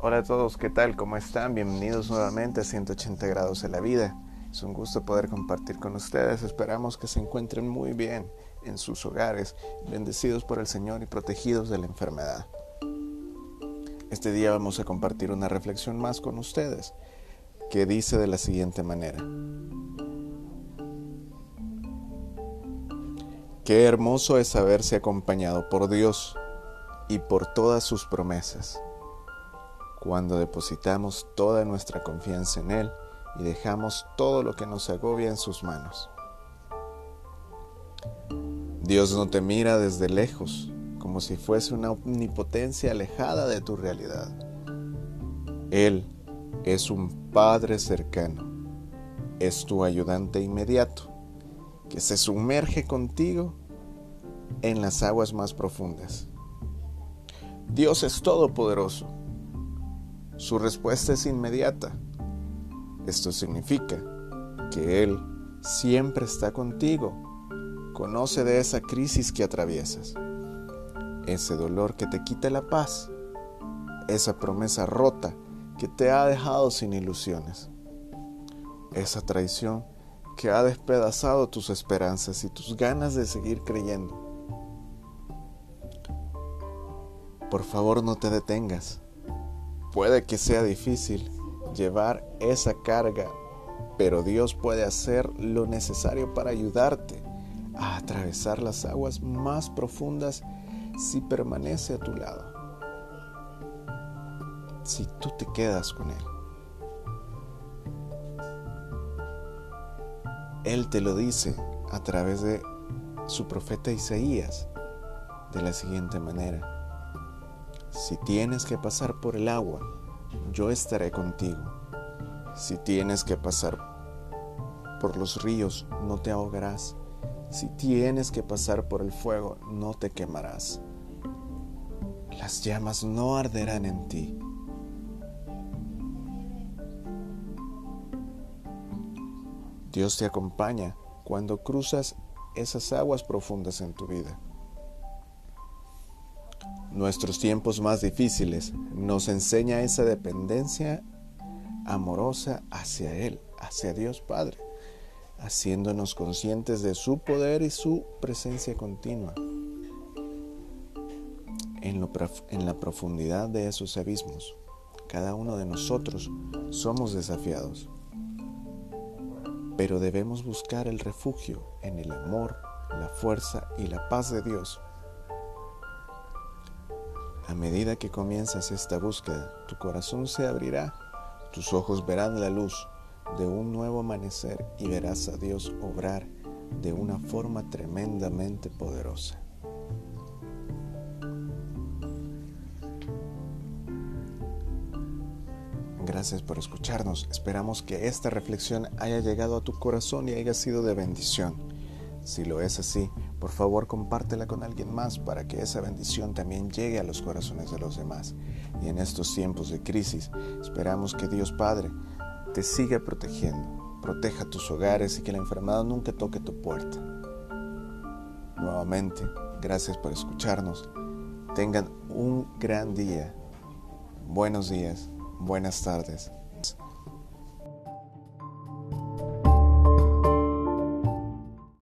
Hola a todos, ¿qué tal? ¿Cómo están? Bienvenidos nuevamente a 180 grados de la vida. Es un gusto poder compartir con ustedes. Esperamos que se encuentren muy bien en sus hogares, bendecidos por el Señor y protegidos de la enfermedad. Este día vamos a compartir una reflexión más con ustedes que dice de la siguiente manera. Qué hermoso es saberse acompañado por Dios y por todas sus promesas cuando depositamos toda nuestra confianza en Él y dejamos todo lo que nos agobia en sus manos. Dios no te mira desde lejos, como si fuese una omnipotencia alejada de tu realidad. Él es un Padre cercano, es tu ayudante inmediato, que se sumerge contigo en las aguas más profundas. Dios es todopoderoso su respuesta es inmediata. Esto significa que Él siempre está contigo, conoce de esa crisis que atraviesas, ese dolor que te quita la paz, esa promesa rota que te ha dejado sin ilusiones, esa traición que ha despedazado tus esperanzas y tus ganas de seguir creyendo. Por favor no te detengas. Puede que sea difícil llevar esa carga, pero Dios puede hacer lo necesario para ayudarte a atravesar las aguas más profundas si permanece a tu lado. Si tú te quedas con Él. Él te lo dice a través de su profeta Isaías de la siguiente manera. Si tienes que pasar por el agua, yo estaré contigo. Si tienes que pasar por los ríos, no te ahogarás. Si tienes que pasar por el fuego, no te quemarás. Las llamas no arderán en ti. Dios te acompaña cuando cruzas esas aguas profundas en tu vida. Nuestros tiempos más difíciles nos enseña esa dependencia amorosa hacia Él, hacia Dios Padre, haciéndonos conscientes de su poder y su presencia continua. En, en, la profundidad de esos abismos, cada uno de nosotros somos desafiados, pero debemos buscar el refugio en el amor, la fuerza y la paz de Dios a medida que comienzas esta búsqueda, tu corazón se abrirá, tus ojos verán la luz de un nuevo amanecer y verás a Dios obrar de una forma tremendamente poderosa. Gracias por escucharnos. Esperamos que esta reflexión haya llegado a tu corazón y haya sido de bendición. Si lo es así, por favor compártela con alguien más para que esa bendición también llegue a los corazones de los demás. Y en estos tiempos de crisis, esperamos que Dios Padre te siga protegiendo, proteja tus hogares y que la enfermedad nunca toque tu puerta. Nuevamente, gracias por escucharnos. Tengan un gran día. Buenos días, buenas tardes